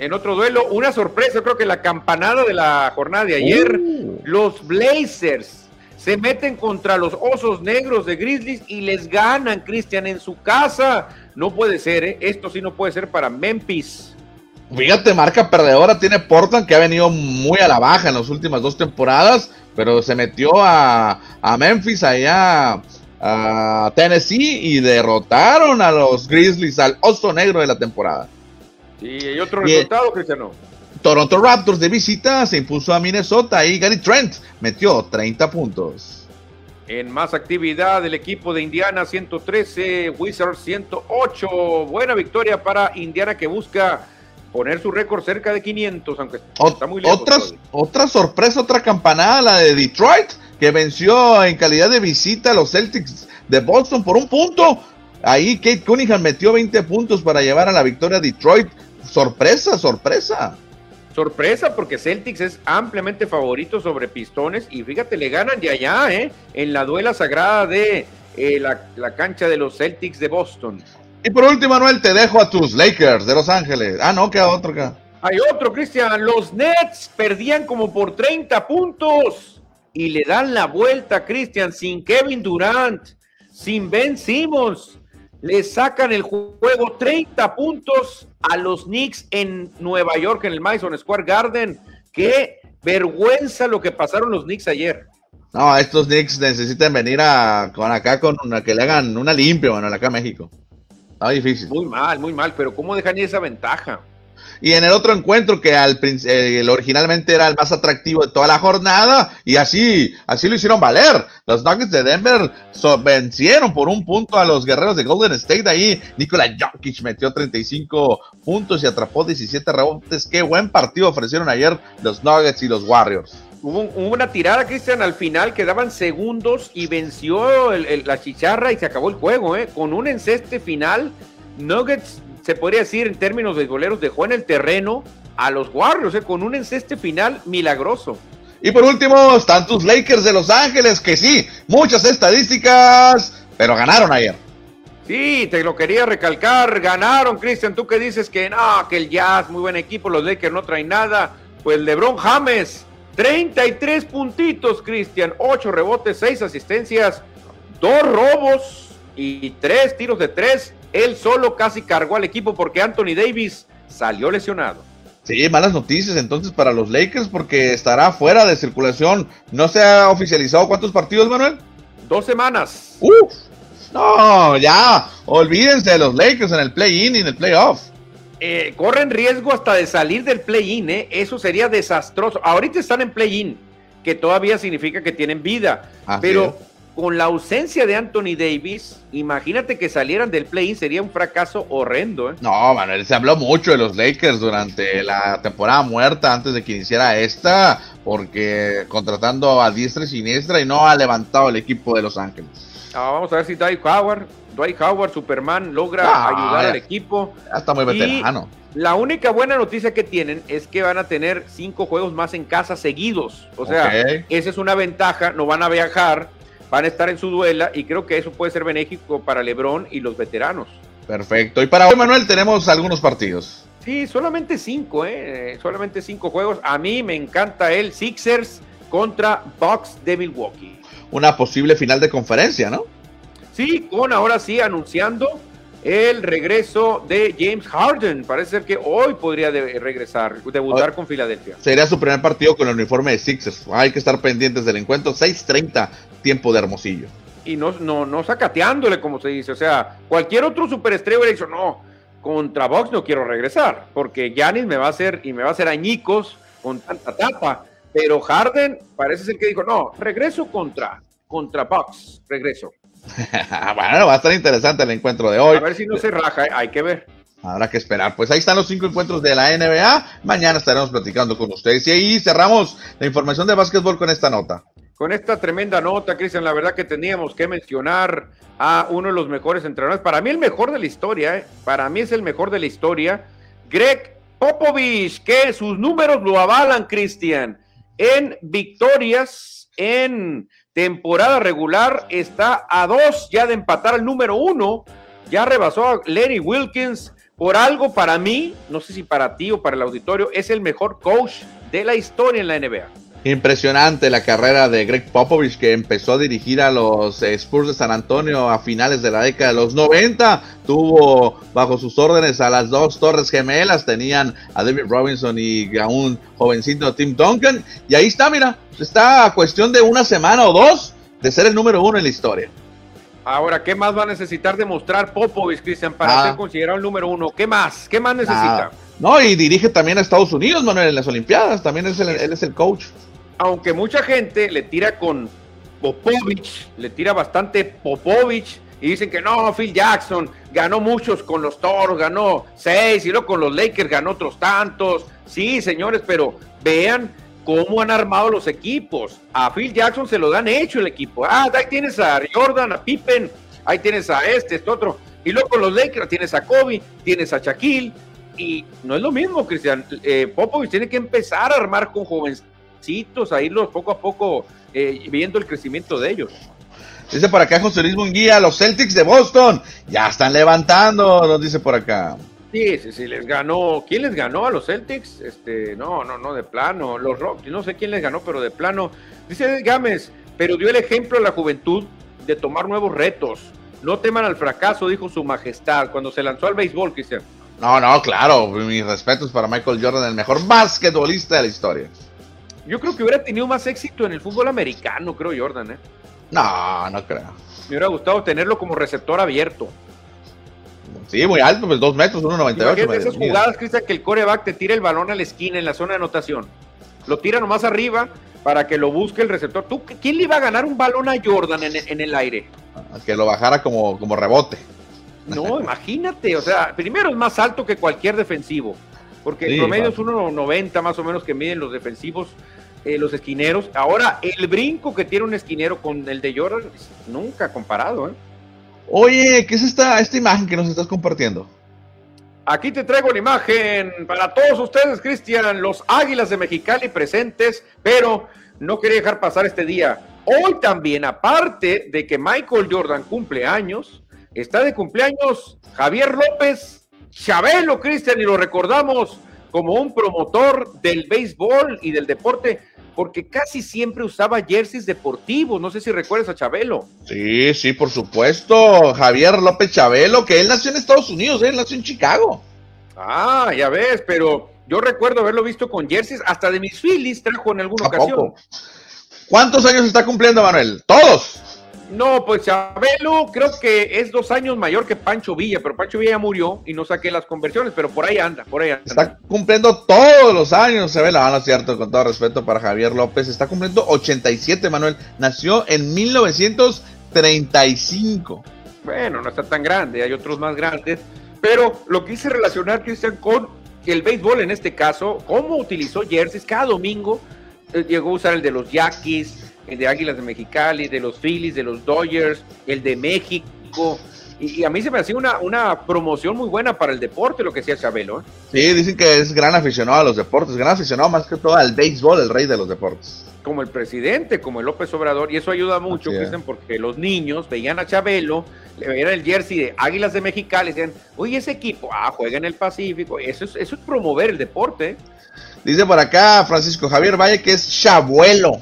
En otro duelo, una sorpresa, creo que la campanada de la jornada de ayer, uh. los Blazers se meten contra los osos negros de Grizzlies y les ganan, Cristian, en su casa. No puede ser, ¿eh? esto sí no puede ser para Memphis. Fíjate, marca perdedora tiene Portland que ha venido muy a la baja en las últimas dos temporadas, pero se metió a, Memphis allá a Tennessee y derrotaron a los Grizzlies, al oso negro de la temporada. Sí, ¿y otro resultado, Cristiano? Toronto Raptors de visita se impuso a Minnesota y Gary Trent metió 30 puntos. En más actividad, el equipo de Indiana 113, Wizards 108. Buena victoria para Indiana que busca poner su récord cerca de 500, aunque está muy lejos. Otra, otra sorpresa, otra campanada, la de Detroit, que venció en calidad de visita a los Celtics de Boston por un punto. Ahí Kate Cunningham metió 20 puntos para llevar a la victoria a Detroit. Sorpresa, sorpresa. Sorpresa porque Celtics es ampliamente favorito sobre Pistones y fíjate, le ganan de allá, ¿eh? En la duela sagrada de eh, la, cancha de los Celtics de Boston. Y por último, Manuel, te dejo a tus Lakers de Los Ángeles. Ah, no, queda otro acá. Hay otro, Cristian. Los Nets perdían como por 30 puntos y le dan la vuelta, Cristian, sin Kevin Durant, sin Ben Simmons le sacan el juego 30 puntos a los Knicks en Nueva York, en el Madison Square Garden. Qué vergüenza lo que pasaron los Knicks ayer. No, estos Knicks necesitan venir a, con acá con una, que le hagan una limpia, bueno, acá a México. Está difícil. Muy mal, muy mal, pero ¿cómo dejan esa ventaja? Y en el otro encuentro que al eh, originalmente era el más atractivo de toda la jornada, y así, así lo hicieron valer. Los Nuggets de Denver vencieron por un punto a los guerreros de Golden State. Ahí Nikola Jokic metió 35 puntos y atrapó 17 rebotes. Qué buen partido ofrecieron ayer los Nuggets y los Warriors. Hubo, una tirada, Cristian, al final quedaban segundos y venció la chicharra y se acabó el juego, ¿eh? Con un enceste final, Nuggets se podría decir en términos de goleros, dejó en el terreno a los Warriors, eh, con un enceste final milagroso. Y por último, están tus Lakers de Los Ángeles, que sí, muchas estadísticas, pero ganaron ayer. Sí, te lo quería recalcar, ganaron, Cristian, tú que dices que no, que el Jazz, muy buen equipo, los Lakers no traen nada, pues LeBron James, 33 puntitos, Cristian, 8 rebotes, 6 asistencias, 2 robos y 3 tiros de 3 él solo casi cargó al equipo porque Anthony Davis salió lesionado. Sí, malas noticias entonces para los Lakers porque estará fuera de circulación. ¿No se ha oficializado cuántos partidos, Manuel? Dos semanas. Uf, no, ya, olvídense de los Lakers en el play-in y en el playoff. Eh, corren riesgo hasta de salir del play-in, ¿eh? eso sería desastroso. Ahorita están en play-in, que todavía significa que tienen vida, pero con la ausencia de Anthony Davis, imagínate que salieran del play-in, sería un fracaso horrendo. ¿eh? No, Manuel, se habló mucho de los Lakers durante la temporada muerta antes de que iniciara esta, porque contratando a diestra y siniestra y no ha levantado el equipo de Los Ángeles. Ah, vamos a ver si Dwight Howard, Dwight Howard, Superman, logra ah, ayudar al equipo. Ya está muy veterano. La única buena noticia que tienen es que van a tener cinco juegos más en casa seguidos. O sea, esa es una ventaja, no van a viajar van a estar en su duela y creo que eso puede ser benéfico para Lebron y los veteranos. Perfecto. Y para hoy, Manuel, tenemos algunos partidos. Sí, solamente cinco, ¿eh? Solamente cinco juegos. A mí me encanta el Sixers contra Bucks de Milwaukee. Una posible final de conferencia, ¿no? Sí, con ahora sí anunciando el regreso de James Harden. Parece ser que hoy podría regresar, debutar con Filadelfia. Sería su primer partido con el uniforme de Sixers. Hay que estar pendientes del encuentro. 6:30 tiempo de Hermosillo. Y no, no, no sacateándole, como se dice. O sea, cualquier otro superestrella hubiera dicho, no, contra Box no quiero regresar, porque Yanis me va a hacer y me va a hacer añicos con tanta tapa. Pero Harden parece ser que dijo, no, regreso contra, contra Box, regreso. bueno, va a estar interesante el encuentro de hoy. A ver si no se raja, hay que ver. Habrá que esperar. Pues ahí están los cinco encuentros de la NBA. Mañana estaremos platicando con ustedes. Y ahí cerramos la información de básquetbol con esta nota. Con esta tremenda nota, Cristian, la verdad que teníamos que mencionar a uno de los mejores entrenadores. Para mí el mejor de la historia, ¿eh? para mí es el mejor de la historia. Greg Popovich, que sus números lo avalan, Cristian. En victorias, en temporada regular, está a dos ya de empatar al número uno. Ya rebasó a Larry Wilkins. Por algo para mí, no sé si para ti o para el auditorio, es el mejor coach de la historia en la NBA. Impresionante la carrera de Greg Popovich que empezó a dirigir a los Spurs de San Antonio a finales de la década de los 90. Tuvo bajo sus órdenes a las dos torres gemelas. Tenían a David Robinson y a un jovencito Tim Duncan. Y ahí está, mira, está a cuestión de una semana o dos de ser el número uno en la historia. Ahora, ¿qué más va a necesitar demostrar Popovich, Cristian, para ah. ser considerado el número uno? ¿Qué más? ¿Qué más necesita? No, y dirige también a Estados Unidos, Manuel, en las Olimpiadas. También es él es el coach aunque mucha gente le tira con Popovich, le tira bastante Popovich y dicen que no, Phil Jackson ganó muchos con los Toros, ganó seis y luego con los Lakers ganó otros tantos. Sí, señores, pero vean cómo han armado los equipos. A Phil Jackson se lo han hecho el equipo. Ah, ahí tienes a Jordan, a Pippen, ahí tienes a este, este otro. Y luego con los Lakers tienes a Kobe, tienes a Shaquille. Y no es lo mismo, Cristian. Eh, Popovich tiene que empezar a armar con jóvenes a irlos poco a poco eh, viendo el crecimiento de ellos. Dice por acá José Luis Munguía, los Celtics de Boston ya están levantando, nos dice por acá. Sí, sí, sí, les ganó. ¿Quién les ganó a los Celtics? Este, no, no, no, de plano. Los Rocks, no sé quién les ganó, pero de plano. Dice Gámez, pero dio el ejemplo a la juventud de tomar nuevos retos. No teman al fracaso, dijo su majestad cuando se lanzó al béisbol, Cristian. No, no, claro, mis respetos para Michael Jordan, el mejor basquetbolista de la historia. Yo creo que hubiera tenido más éxito en el fútbol americano, creo Jordan, ¿eh? No, no creo. Me hubiera gustado tenerlo como receptor abierto. Sí, muy alto, pues dos metros, 1.98. Imagínate esas jugadas, Cristian, que el coreback te tira el balón a la esquina en la zona de anotación. Lo tira nomás arriba para que lo busque el receptor. ¿Tú, ¿Quién le iba a ganar un balón a Jordan en, el aire? Que lo bajara como, como rebote. No, imagínate, o sea, primero es más alto que cualquier defensivo, porque el promedio es 1.90 más o menos que miden los defensivos, eh, los esquineros. Ahora, el brinco que tiene un esquinero con el de Jordan, nunca comparado, ¿eh? Oye, ¿qué es esta, esta imagen que nos estás compartiendo? Aquí te traigo la imagen para todos ustedes, Cristian, los Águilas de Mexicali presentes, pero no quería dejar pasar este día. Hoy también, aparte de que Michael Jordan cumple años, está de cumpleaños Javier López Chabelo, Cristian, y lo recordamos como un promotor del béisbol y del deporte porque casi siempre usaba jerseys deportivos. No sé si recuerdas a Chabelo. Sí, sí, por supuesto. Javier López Chabelo, que él nació en Estados Unidos, él nació en Chicago. Ah, ya ves, pero yo recuerdo haberlo visto con jerseys, hasta de mis Phillies trajo en alguna ocasión. ¿Cuántos años está cumpliendo Manuel? Todos. No, pues Chabelo creo que es dos años mayor que Pancho Villa, pero Pancho Villa murió y no saqué las conversiones, pero por ahí anda, por ahí anda. Está cumpliendo todos los años, se ve la mano, cierto, con todo respeto para Javier López. Está cumpliendo 87, Manuel. Nació en 1935. Bueno, no está tan grande, hay otros más grandes, pero lo quise relacionar, Cristian, con el béisbol en este caso, cómo utilizó jerseys cada domingo. Eh, llegó a usar el de los Yaquis, el de Águilas de Mexicali, de los Phillies, de los Dodgers, el de México. Y, a mí se me hacía una, una promoción muy buena para el deporte, lo que decía Chabelo. ¿eh? Sí, dicen que es gran aficionado a los deportes, gran aficionado más que todo al béisbol, el rey de los deportes. Como el presidente, como el López Obrador, y eso ayuda mucho, dicen, porque los niños veían a Chabelo, le veían el jersey de Águilas de Mexicali, decían, oye, ese equipo, ah, juega en el Pacífico, eso es, eso es promover el deporte. Dice por acá Francisco Javier Valle que es chabuelo.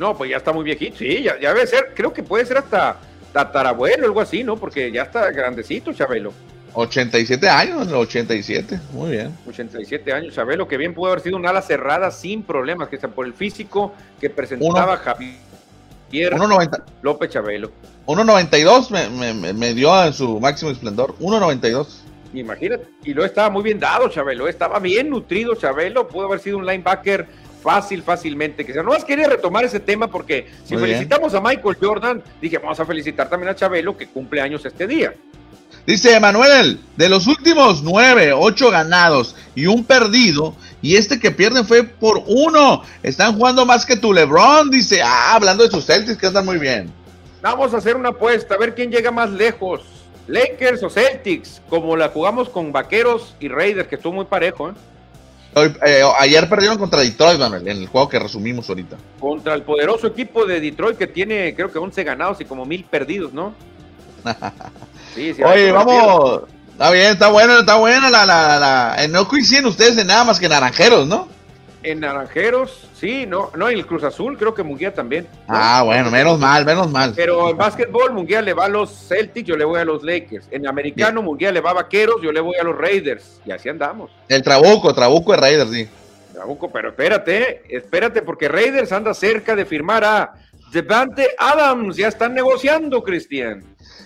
No, pues ya está muy viejito, sí, ya, debe ser, creo que puede ser hasta tatarabuelo, algo así, ¿no? Porque ya está grandecito, Chabelo. 87 años, 87, muy bien. 87 años, Chabelo, que bien pudo haber sido una ala cerrada sin problemas, que está por el físico que presentaba Javier López Chabelo. 1.92 me, me, me, dio en su máximo esplendor, 1.92. Imagínate, y lo estaba muy bien dado, Chabelo, estaba bien nutrido, Chabelo, pudo haber sido un linebacker fácil, fácilmente. Que sea, no más quería retomar ese tema porque si felicitamos a Michael Jordan, dije, vamos a felicitar también a Chabelo que cumple años este día. Dice Manuel, de los últimos nueve, ocho ganados y un perdido, y este que pierde fue por uno. Están jugando más que tu LeBron, dice, ah, hablando de sus Celtics que andan muy bien. Vamos a hacer una apuesta, a ver quién llega más lejos. Lakers o Celtics, como la jugamos con Vaqueros y Raiders, que estuvo muy parejo, ¿eh? Eh, ayer perdieron contra Detroit, Manuel, en el juego que resumimos ahorita. Contra el poderoso equipo de Detroit que tiene, creo que 11 ganados y como mil perdidos, ¿no? sí, sí, Oye, vamos. Está bien, está bueno, está buena la, la, la, eh, No coinciden ustedes en nada más que naranjeros, ¿no? En Naranjeros, sí, no, no, en el Cruz Azul creo que Munguía también. Ah, bueno, menos mal, menos mal. Pero en básquetbol Munguía le va a los Celtics, yo le voy a los Lakers. En americano Munguía le va a Vaqueros, yo le voy a los Raiders. Y así andamos. El Trabuco, Trabuco es Raiders, sí. Trabuco, pero espérate, espérate, porque Raiders anda cerca de firmar a Devante Adams. Ya están negociando, Cristian.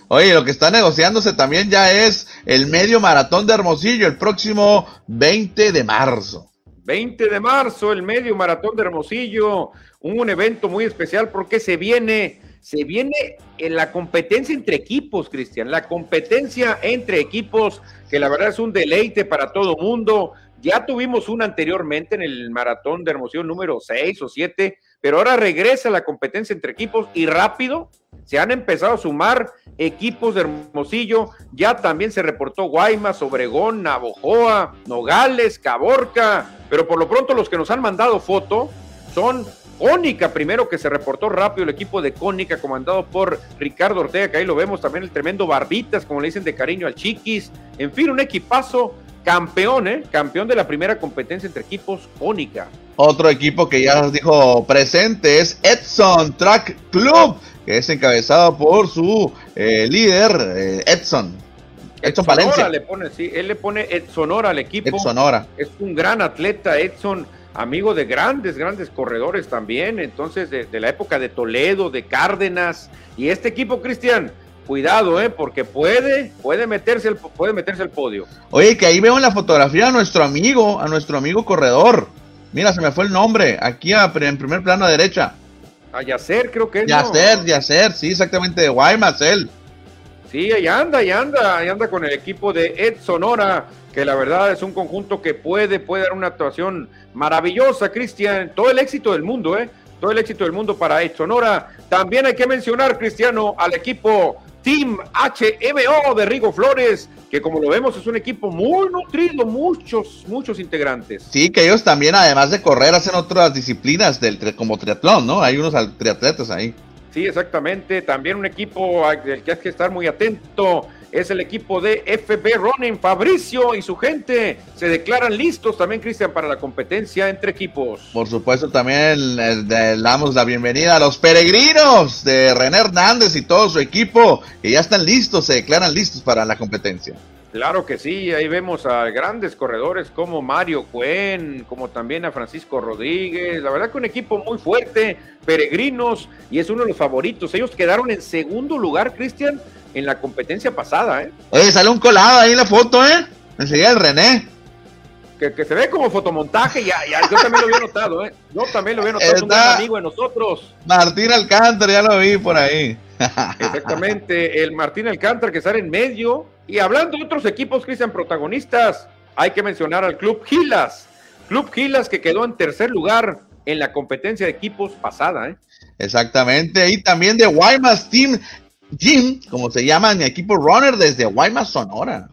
Oye, lo que está negociándose también ya es el medio maratón de Hermosillo el próximo 20 de marzo. 20 de marzo, el medio maratón de Hermosillo, un evento muy especial porque se viene, se viene en la competencia entre equipos, Cristian, la competencia entre equipos que la verdad es un deleite para todo mundo. Ya tuvimos una anteriormente en el maratón de Hermosillo número 6 o 7, pero ahora regresa la competencia entre equipos y rápido se han empezado a sumar equipos de Hermosillo, ya también se reportó Guaymas, Obregón, Navojoa, Nogales, Caborca, pero por lo pronto los que nos han mandado foto son Cónica, primero que se reportó rápido el equipo de Cónica, comandado por Ricardo Ortega, que ahí lo vemos también el tremendo Barbitas, como le dicen de cariño al Chiquis, en fin, un equipazo campeón, ¿eh? campeón de la primera competencia entre equipos Cónica. Otro equipo que ya dijo presente es Edson Track Club, que es encabezado por su eh, líder, eh, Edson. Edson Valencia. Le pone, sí, él le pone Edsonora al equipo. Edsonora. Es un gran atleta, Edson, amigo de grandes, grandes corredores también. Entonces, de, la época de Toledo, de Cárdenas. Y este equipo, Cristian, cuidado, ¿eh? Porque puede, puede meterse el, puede meterse el podio. Oye, que ahí veo en la fotografía a nuestro amigo, a nuestro amigo corredor. Mira, se me fue el nombre. Aquí en primer plano a derecha. A Yacer, creo que es. Yacer, Yacer, sí, exactamente, de Guaymas, él. Sí, ahí anda, ahí anda, ahí anda con el equipo de Ed Sonora, que la verdad es un conjunto que puede, puede dar una actuación maravillosa, Cristian. Todo el éxito del mundo, ¿eh? Todo el éxito del mundo para Ed Sonora. También hay que mencionar, Cristiano, al equipo Team HMO de Rigo Flores, que como lo vemos es un equipo muy nutrido, muchos, muchos integrantes. Sí, que ellos también, además de correr, hacen otras disciplinas del, como triatlón, ¿no? Hay unos triatletas ahí. Sí, exactamente. También un equipo del que hay que estar muy atento es el equipo de FB Running. Fabricio y su gente se declaran listos también, Cristian, para la competencia entre equipos. Por supuesto, también le damos la bienvenida a los peregrinos de René Hernández y todo su equipo, que ya están listos, se declaran listos para la competencia. Claro que sí, ahí vemos a grandes corredores como Mario Cuen, como también a Francisco Rodríguez. La verdad que un equipo muy fuerte, peregrinos, y es uno de los favoritos. Ellos quedaron en segundo lugar, Cristian, en la competencia pasada, ¿eh? Oye, sale un colado ahí en la foto, ¿eh? Enseguida el René. Que, se ve como fotomontaje, ya, ya, yo también lo había notado, ¿eh? Yo también lo había notado, es un gran amigo de nosotros. Martín Alcántara, ya lo vi por ahí. Exactamente, el Martín Alcántara que sale en medio. Y hablando de otros equipos, Cristian, protagonistas, hay que mencionar al Club Gilas. Club Gilas que quedó en tercer lugar en la competencia de equipos pasada, ¿eh? Exactamente, y también de Guaymas Team Jim, como se llama en equipo runner desde Guaymas, Sonora.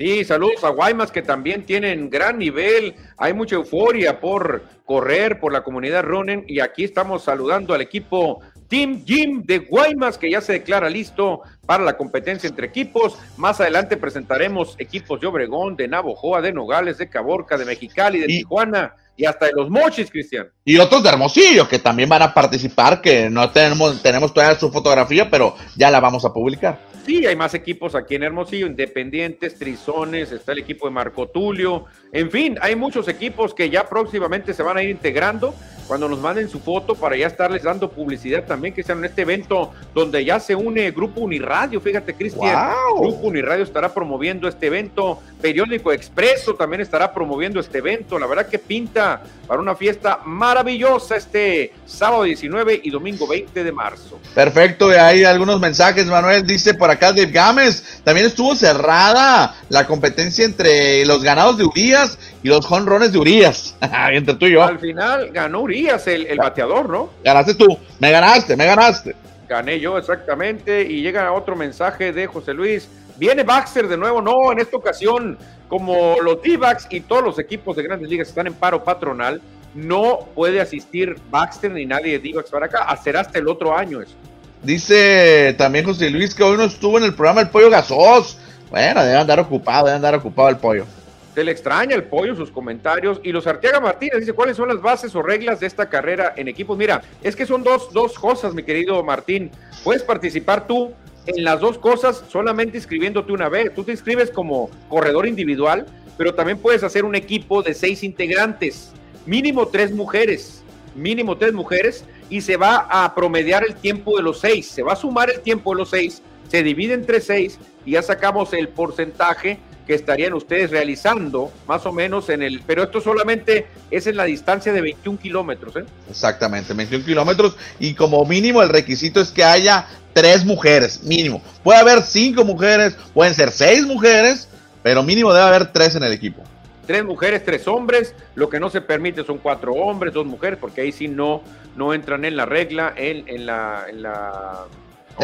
Sí, saludos a Guaymas que también tienen gran nivel. Hay mucha euforia por correr por la comunidad running y aquí estamos saludando al equipo Team Jim de Guaymas que ya se declara listo para la competencia entre equipos. Más adelante presentaremos equipos de Obregón, de Navojoa, de Nogales, de Caborca, de Mexicali, de Tijuana y hasta de los Mochis, Cristian. Y otros de Hermosillo que también van a participar, que no tenemos, tenemos todavía su fotografía, pero ya la vamos a publicar. Sí, hay más equipos aquí en Hermosillo, Independientes, Trizones, está el equipo de Marco Tulio, en fin, hay muchos equipos que ya próximamente se van a ir integrando cuando nos manden su foto para ya estarles dando publicidad también, que sean en este evento donde ya se une Grupo Uniradio, fíjate Cristian, Grupo Uniradio estará promoviendo este evento, Periódico Expreso también estará promoviendo este evento, la verdad que pinta para una fiesta maravillosa este sábado 19 y domingo 20 de marzo. Perfecto, y hay algunos mensajes, Manuel, dice por acá Dave Gámez, también estuvo cerrada la competencia entre los ganados de Urias y los jonrones de Urias, entre tú y yo. Al final ganó Urias, el, bateador, ¿no? Ganaste tú, me ganaste, me ganaste. Gané yo exactamente y llega otro mensaje de José Luis. Viene Baxter de nuevo, no, en esta ocasión, como los d y todos los equipos de grandes ligas están en paro patronal, no puede asistir Baxter ni nadie de d para acá, será hasta el otro año eso. Dice también José Luis que hoy no estuvo en el programa El Pollo Gasos. Bueno, debe andar ocupado, debe andar ocupado el pollo. Se le extraña el pollo, sus comentarios. Y los Arteaga Martínez dice, ¿cuáles son las bases o reglas de esta carrera en equipos? Mira, es que son dos, dos cosas, mi querido Martín. Puedes participar tú en las dos cosas solamente inscribiéndote una vez. Tú te inscribes como corredor individual, pero también puedes hacer un equipo de seis integrantes, mínimo tres mujeres, mínimo tres mujeres, y se va a promediar el tiempo de los seis. Se va a sumar el tiempo de los seis, se divide entre seis y ya sacamos el porcentaje que estarían ustedes realizando, más o menos en el, pero esto solamente es en la distancia de 21 kilómetros. ¿eh? Exactamente, 21 kilómetros y como mínimo el requisito es que haya tres mujeres, mínimo. Puede haber cinco mujeres, pueden ser seis mujeres, pero mínimo debe haber tres en el equipo. Tres mujeres, tres hombres, lo que no se permite son cuatro hombres, dos mujeres, porque ahí sí no, no entran en la regla, en, en la, en la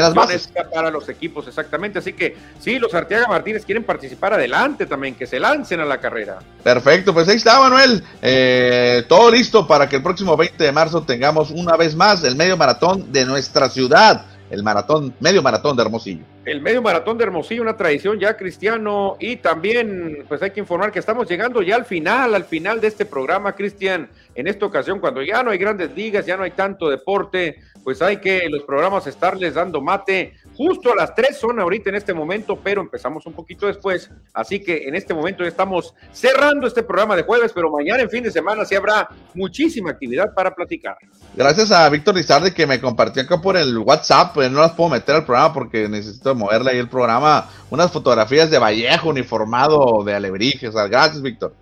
las bases. para los equipos, exactamente. Así que sí, los Arteaga Martínez quieren participar adelante también, que se lancen a la carrera. Perfecto, pues ahí está, Manuel. Eh, todo listo para que el próximo 20 de marzo tengamos una vez más el medio maratón de nuestra ciudad, el maratón, medio maratón de Hermosillo. El medio maratón de Hermosillo, una tradición ya cristiano y también pues hay que informar que estamos llegando ya al final, al final de este programa, Cristian, en esta ocasión cuando ya no hay grandes ligas, ya no hay tanto deporte, pues hay que los programas estarles dando mate. Justo a las tres son ahorita en este momento, pero empezamos un poquito después. Así que en este momento ya estamos cerrando este programa de jueves, pero mañana en fin de semana sí habrá muchísima actividad para platicar. Gracias a Víctor Lizardi que me compartió acá por el WhatsApp, pues no las puedo meter al programa porque necesito moverle ahí el programa. Unas fotografías de Vallejo uniformado de Alebrijes. Gracias, Víctor.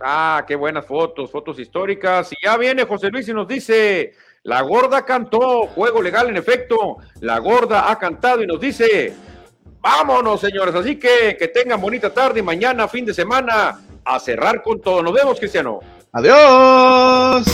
Ah, qué buenas fotos, fotos históricas. Y ya viene José Luis y nos dice, la gorda cantó, juego legal en efecto. La gorda ha cantado y nos dice, vámonos señores. Así que que tengan bonita tarde y mañana, fin de semana, a cerrar con todo. Nos vemos, Cristiano. Adiós.